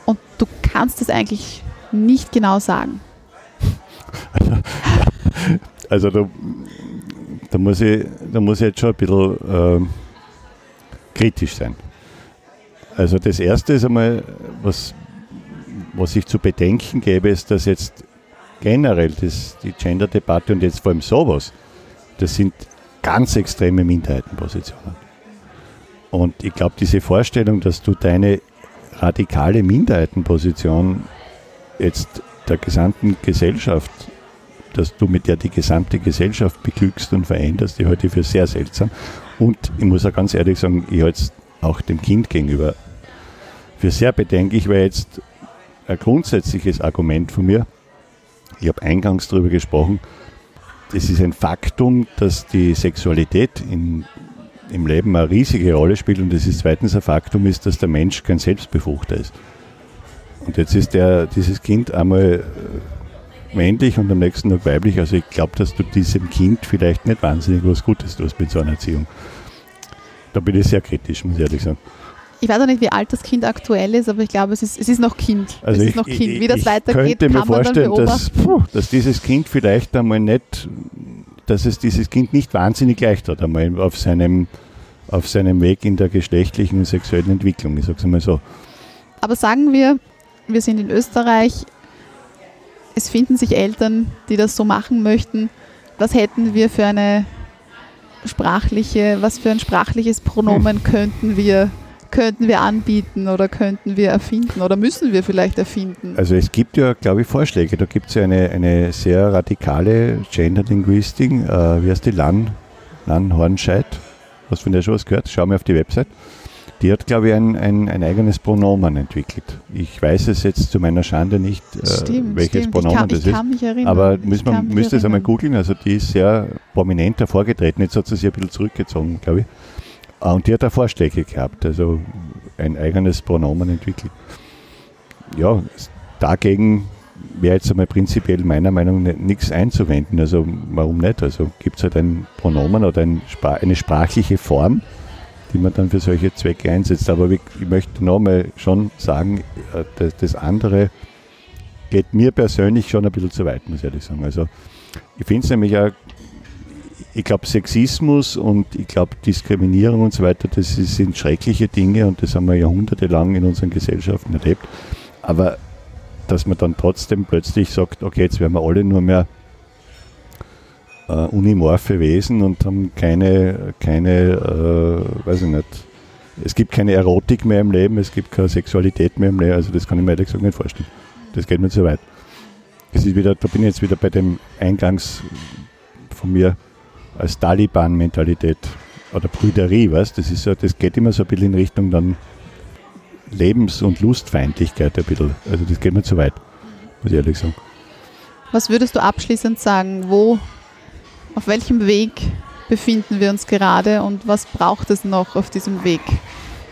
[SPEAKER 3] und du kannst es eigentlich nicht genau sagen. *laughs*
[SPEAKER 2] Also da, da, muss ich, da muss ich jetzt schon ein bisschen ähm, kritisch sein. Also das Erste ist einmal, was, was ich zu bedenken gäbe, ist, dass jetzt generell das, die Gender-Debatte und jetzt vor allem sowas, das sind ganz extreme Minderheitenpositionen. Und ich glaube, diese Vorstellung, dass du deine radikale Minderheitenposition jetzt der gesamten Gesellschaft, dass du mit der die gesamte Gesellschaft beglückst und veränderst, die ich für sehr seltsam. Und ich muss auch ganz ehrlich sagen, ich halte es auch dem Kind gegenüber für sehr bedenklich, weil jetzt ein grundsätzliches Argument von mir, ich habe eingangs darüber gesprochen, es ist ein Faktum, dass die Sexualität in, im Leben eine riesige Rolle spielt und das ist zweitens ein Faktum ist, dass der Mensch kein Selbstbefruchter ist. Und jetzt ist der, dieses Kind einmal männlich und am nächsten Tag weiblich. Also ich glaube, dass du diesem Kind vielleicht nicht wahnsinnig was Gutes tust mit so einer Erziehung. Da bin ich sehr kritisch, muss ich ehrlich sagen.
[SPEAKER 3] Ich weiß auch nicht, wie alt das Kind aktuell ist, aber ich glaube, es ist, es ist noch Kind.
[SPEAKER 2] Also
[SPEAKER 3] es
[SPEAKER 2] ich,
[SPEAKER 3] ist noch Kind. Wie das
[SPEAKER 2] ich
[SPEAKER 3] weitergeht,
[SPEAKER 2] könnte mir vorstellen, dass, puh, dass dieses Kind vielleicht einmal nicht, dass es dieses Kind nicht wahnsinnig leicht hat, einmal auf seinem, auf seinem Weg in der geschlechtlichen und sexuellen Entwicklung. Ich sage es mal so.
[SPEAKER 3] Aber sagen wir, wir sind in Österreich, es finden sich Eltern, die das so machen möchten. Was hätten wir für eine sprachliche, was für ein sprachliches Pronomen *laughs* könnten wir, könnten wir anbieten oder könnten wir erfinden oder müssen wir vielleicht erfinden?
[SPEAKER 2] Also es gibt ja, glaube ich, Vorschläge. Da gibt es ja eine, eine sehr radikale Gender-Linguistik. Äh, wie heißt die? Lan, Lan Hornscheid. Hast du von der schon was gehört? Schau mal auf die Website. Die hat, glaube ich, ein, ein, ein eigenes Pronomen entwickelt. Ich weiß es jetzt zu meiner Schande nicht, äh,
[SPEAKER 3] stimmt,
[SPEAKER 2] welches
[SPEAKER 3] stimmt.
[SPEAKER 2] Pronomen
[SPEAKER 3] kann,
[SPEAKER 2] das
[SPEAKER 3] ich
[SPEAKER 2] ist.
[SPEAKER 3] kann mich erinnern.
[SPEAKER 2] Aber müssen man müsste es einmal googeln. Also die ist sehr prominent hervorgetreten. Jetzt hat sie sich ein bisschen zurückgezogen, glaube ich. Ah, Und die hat da Vorschläge gehabt, also ein eigenes Pronomen entwickelt. Ja, dagegen wäre jetzt einmal prinzipiell meiner Meinung nach nichts einzuwenden. Also warum nicht? Also gibt es halt ein Pronomen oder ein, eine sprachliche Form, die man dann für solche Zwecke einsetzt. Aber ich möchte nochmal schon sagen, äh, das, das andere geht mir persönlich schon ein bisschen zu weit, muss ich ehrlich sagen. Also ich finde es nämlich auch, ich glaube Sexismus und ich glaube Diskriminierung und so weiter, das sind schreckliche Dinge und das haben wir jahrhundertelang in unseren Gesellschaften erlebt. Aber dass man dann trotzdem plötzlich sagt, okay, jetzt werden wir alle nur mehr äh, unimorphe Wesen und haben keine, keine äh, weiß ich nicht, es gibt keine Erotik mehr im Leben, es gibt keine Sexualität mehr im Leben, also das kann ich mir ehrlich gesagt nicht vorstellen. Das geht mir zu weit. Das ist wieder, da bin ich jetzt wieder bei dem Eingangs von mir als Taliban-Mentalität oder Brüderie, was? Das das geht immer so ein bisschen in Richtung dann Lebens- und Lustfeindlichkeit ein bisschen. Also das geht mir zu weit, muss ich ehrlich sagen.
[SPEAKER 3] Was würdest du abschließend sagen? Wo, auf welchem Weg befinden wir uns gerade und was braucht es noch auf diesem Weg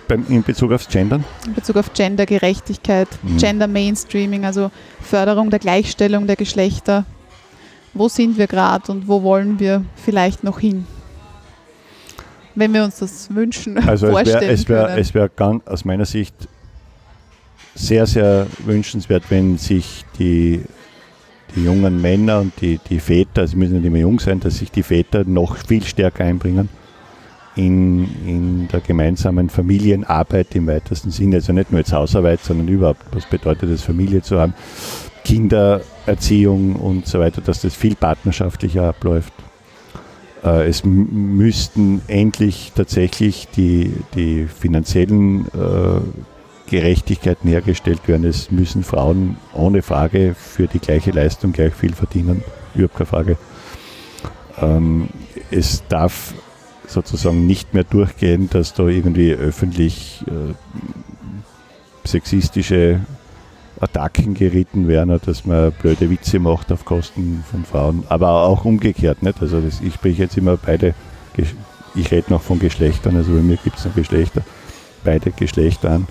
[SPEAKER 2] Beim, in Bezug aufs Gendern?
[SPEAKER 3] in Bezug auf Gendergerechtigkeit,
[SPEAKER 2] Mhm.
[SPEAKER 3] Gender Mainstreaming, also Förderung der Gleichstellung der Geschlechter? Wo sind wir gerade und wo wollen wir vielleicht noch hin? Wenn wir uns das wünschen, *laughs*
[SPEAKER 2] Also es
[SPEAKER 3] vorstellen
[SPEAKER 2] wäre es wär, es wär ganz aus meiner Sicht sehr, sehr wünschenswert, wenn sich die, die jungen Männer und die, die Väter, also müssen nicht immer jung sein, dass sich die Väter noch viel stärker einbringen in, in der gemeinsamen Familienarbeit im weitesten Sinne. Also nicht nur jetzt Hausarbeit, sondern überhaupt, was bedeutet es, Familie zu haben, Kindererziehung und so weiter, dass das viel partnerschaftlicher abläuft. Äh, Es müssten endlich tatsächlich die, die finanziellen äh, Gerechtigkeiten hergestellt werden. Es müssen Frauen ohne Frage für die gleiche Leistung gleich viel verdienen. Überhaupt keine Frage. Ähm, es darf sozusagen nicht mehr durchgehen, dass da irgendwie öffentlich äh, sexistische Attacken geritten werden, dass man blöde Witze macht auf Kosten von Frauen, aber auch umgekehrt. Nicht? Also das, ich spreche jetzt immer beide, ich rede noch von Geschlechtern, also bei mir gibt es noch Geschlechter, beide Geschlechter an.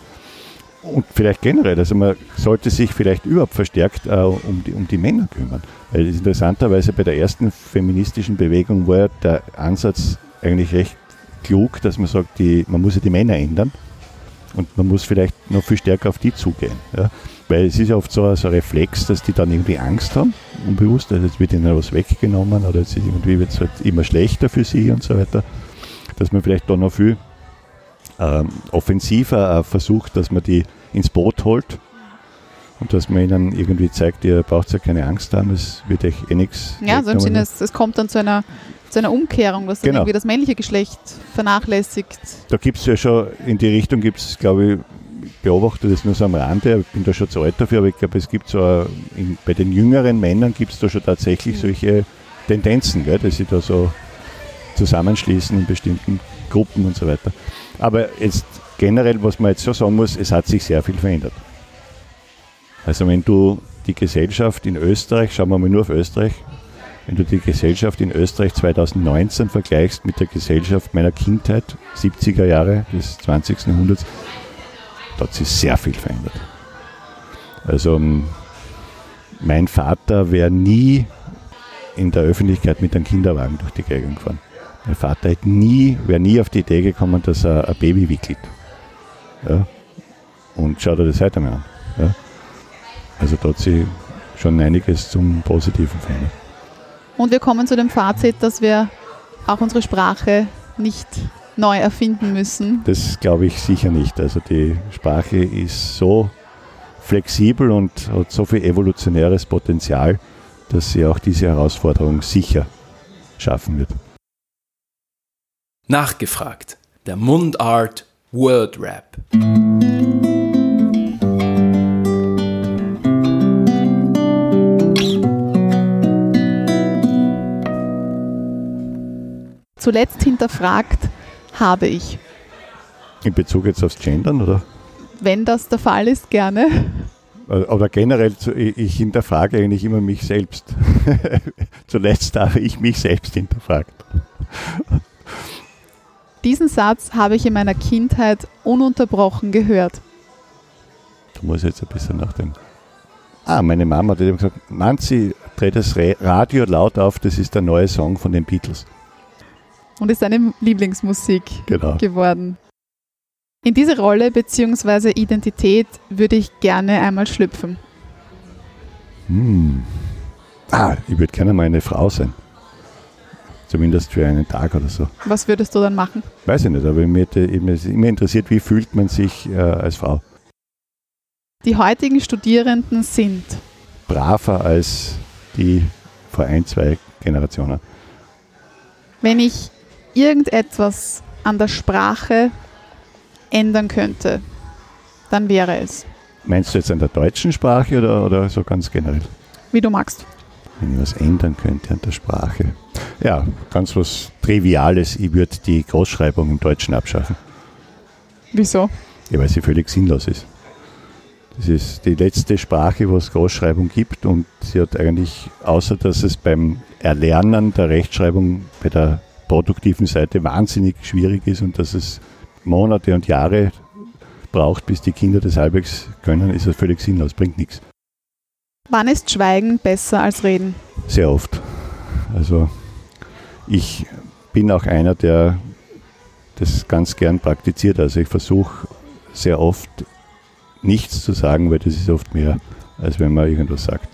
[SPEAKER 2] Und vielleicht generell, also man sollte sich vielleicht überhaupt verstärkt äh, um, die, um die Männer kümmern. Weil es interessanterweise bei der ersten feministischen Bewegung war der Ansatz eigentlich recht klug, dass man sagt, die, man muss ja die Männer ändern und man muss vielleicht noch viel stärker auf die zugehen. Ja? Weil es ist ja oft so, so ein Reflex, dass die dann irgendwie Angst haben, unbewusst, also jetzt wird ihnen was weggenommen oder jetzt irgendwie wird es halt immer schlechter für sie und so weiter, dass man vielleicht da noch viel ähm, offensiver äh, versucht, dass man die ins Boot holt und dass man ihnen irgendwie zeigt, ihr braucht ja keine Angst haben, es wird euch eh nichts
[SPEAKER 3] Ja, so im. Sinne, es, es kommt dann zu einer, zu einer Umkehrung, dass dann
[SPEAKER 2] Genau.
[SPEAKER 3] irgendwie das männliche Geschlecht vernachlässigt.
[SPEAKER 2] Da gibt es ja schon, in die Richtung gibt es, glaube ich beobachte das nur so am Rande, ich bin da schon zu alt dafür, aber ich glaube, es gibt so, in, bei den jüngeren Männern gibt es da schon tatsächlich
[SPEAKER 3] Mhm.
[SPEAKER 2] solche Tendenzen, gell, dass sie da so zusammenschließen in bestimmten Gruppen und so weiter. Aber jetzt generell, was man jetzt schon sagen muss, es hat sich sehr viel verändert. Also wenn du die Gesellschaft in Österreich, schauen wir mal nur auf Österreich, wenn du die Gesellschaft in Österreich 2019 vergleichst mit der Gesellschaft meiner Kindheit, 70er Jahre des 20. Jahrhunderts, da hat sich sehr viel verändert. Also ähm, mein Vater wäre nie in der Öffentlichkeit mit einem Kinderwagen durch die Gegend gefahren. Mein Vater nie, wäre nie auf die Idee gekommen, dass er ein Baby wickelt. Ja? Und schaut er das heute mal an. Ja? Also da hat sich schon einiges zum Positiven verändert.
[SPEAKER 3] Und wir kommen zu dem Fazit, dass wir auch unsere Sprache nicht neu erfinden müssen.
[SPEAKER 2] Das glaube ich sicher nicht. Also die Sprache ist so flexibel und hat so viel evolutionäres Potenzial, dass sie auch diese Herausforderung sicher schaffen wird.
[SPEAKER 1] Nachgefragt. Der Mundart Word Rap.
[SPEAKER 3] Zuletzt hinterfragt habe ich.
[SPEAKER 2] In Bezug jetzt aufs Gendern, oder?
[SPEAKER 3] Wenn das der Fall ist, gerne.
[SPEAKER 2] Oder generell, ich hinterfrage eigentlich immer mich selbst. *laughs* Zuletzt habe ich mich selbst hinterfragt.
[SPEAKER 3] Diesen Satz habe ich in meiner Kindheit ununterbrochen gehört.
[SPEAKER 2] Da muss ich jetzt ein bisschen nachdenken. Ah, meine Mama hat immer gesagt, Nancy, dreh das Radio laut auf, das ist der neue Song von den Beatles.
[SPEAKER 3] Und ist deine Lieblingsmusik
[SPEAKER 2] genau.
[SPEAKER 3] geworden. In diese Rolle bzw. Identität würde ich gerne einmal schlüpfen.
[SPEAKER 2] Hm. Ah, ich würde gerne mal eine Frau sein. Zumindest für einen Tag oder so.
[SPEAKER 3] Was würdest du dann machen?
[SPEAKER 2] Weiß ich nicht, aber mir ist immer interessiert, wie fühlt man sich äh, als Frau.
[SPEAKER 3] Die heutigen Studierenden sind
[SPEAKER 2] braver als die vor ein, zwei Generationen.
[SPEAKER 3] Wenn ich irgendetwas an der Sprache ändern könnte, dann wäre es.
[SPEAKER 2] Meinst du jetzt an der deutschen Sprache oder, oder so ganz generell?
[SPEAKER 3] Wie du magst.
[SPEAKER 2] Wenn ich was ändern könnte an der Sprache. Ja, ganz was Triviales. Ich würde die Großschreibung im Deutschen abschaffen.
[SPEAKER 3] Wieso?
[SPEAKER 2] Ja, weil sie völlig sinnlos ist. Das ist die letzte Sprache, wo es Großschreibung gibt und sie hat eigentlich, außer dass es beim Erlernen der Rechtschreibung bei der produktiven Seite wahnsinnig schwierig ist und dass es Monate und Jahre braucht, bis die Kinder das halbwegs können, ist das völlig sinnlos, bringt nichts.
[SPEAKER 3] Wann ist Schweigen besser als Reden?
[SPEAKER 2] Sehr oft. Also ich bin auch einer, der das ganz gern praktiziert. Also ich versuche sehr oft nichts zu sagen, weil das ist oft mehr, als wenn man irgendwas sagt.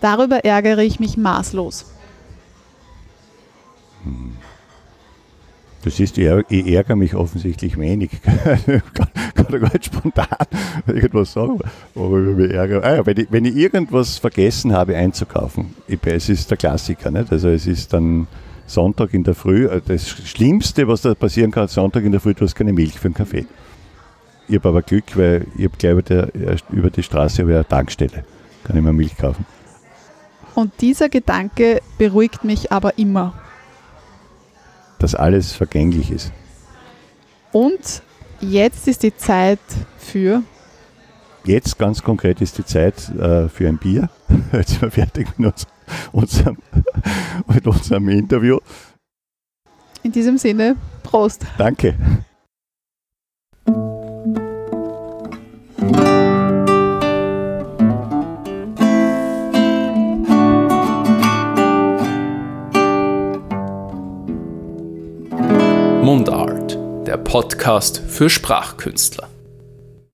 [SPEAKER 3] Darüber ärgere ich mich maßlos.
[SPEAKER 2] Du siehst, ich ärgere mich offensichtlich wenig. *laughs* kann, kann gar nicht spontan irgendwas sagen, worüber ich mich ärgere. Ah ja, wenn, ich, wenn ich irgendwas vergessen habe einzukaufen, ich, es ist der Klassiker, nicht? also es ist dann Sonntag in der Früh, äh, das Schlimmste, was da passieren kann, Sonntag in der Früh, du hast keine Milch für einen Kaffee. Ich habe aber Glück, weil ich habe gleich über, der, über die Straße eine Tankstelle, kann ich mir Milch kaufen.
[SPEAKER 3] Und dieser Gedanke beruhigt mich aber immer
[SPEAKER 2] dass alles vergänglich ist.
[SPEAKER 3] Und jetzt ist die Zeit für?
[SPEAKER 2] Jetzt ganz konkret ist die Zeit äh, für ein Bier. *laughs* Jetzt sind wir fertig mit, uns, unserem, *laughs* mit unserem Interview.
[SPEAKER 3] In diesem Sinne, Prost.
[SPEAKER 2] Danke.
[SPEAKER 1] Mundart, der Podcast für Sprachkünstler.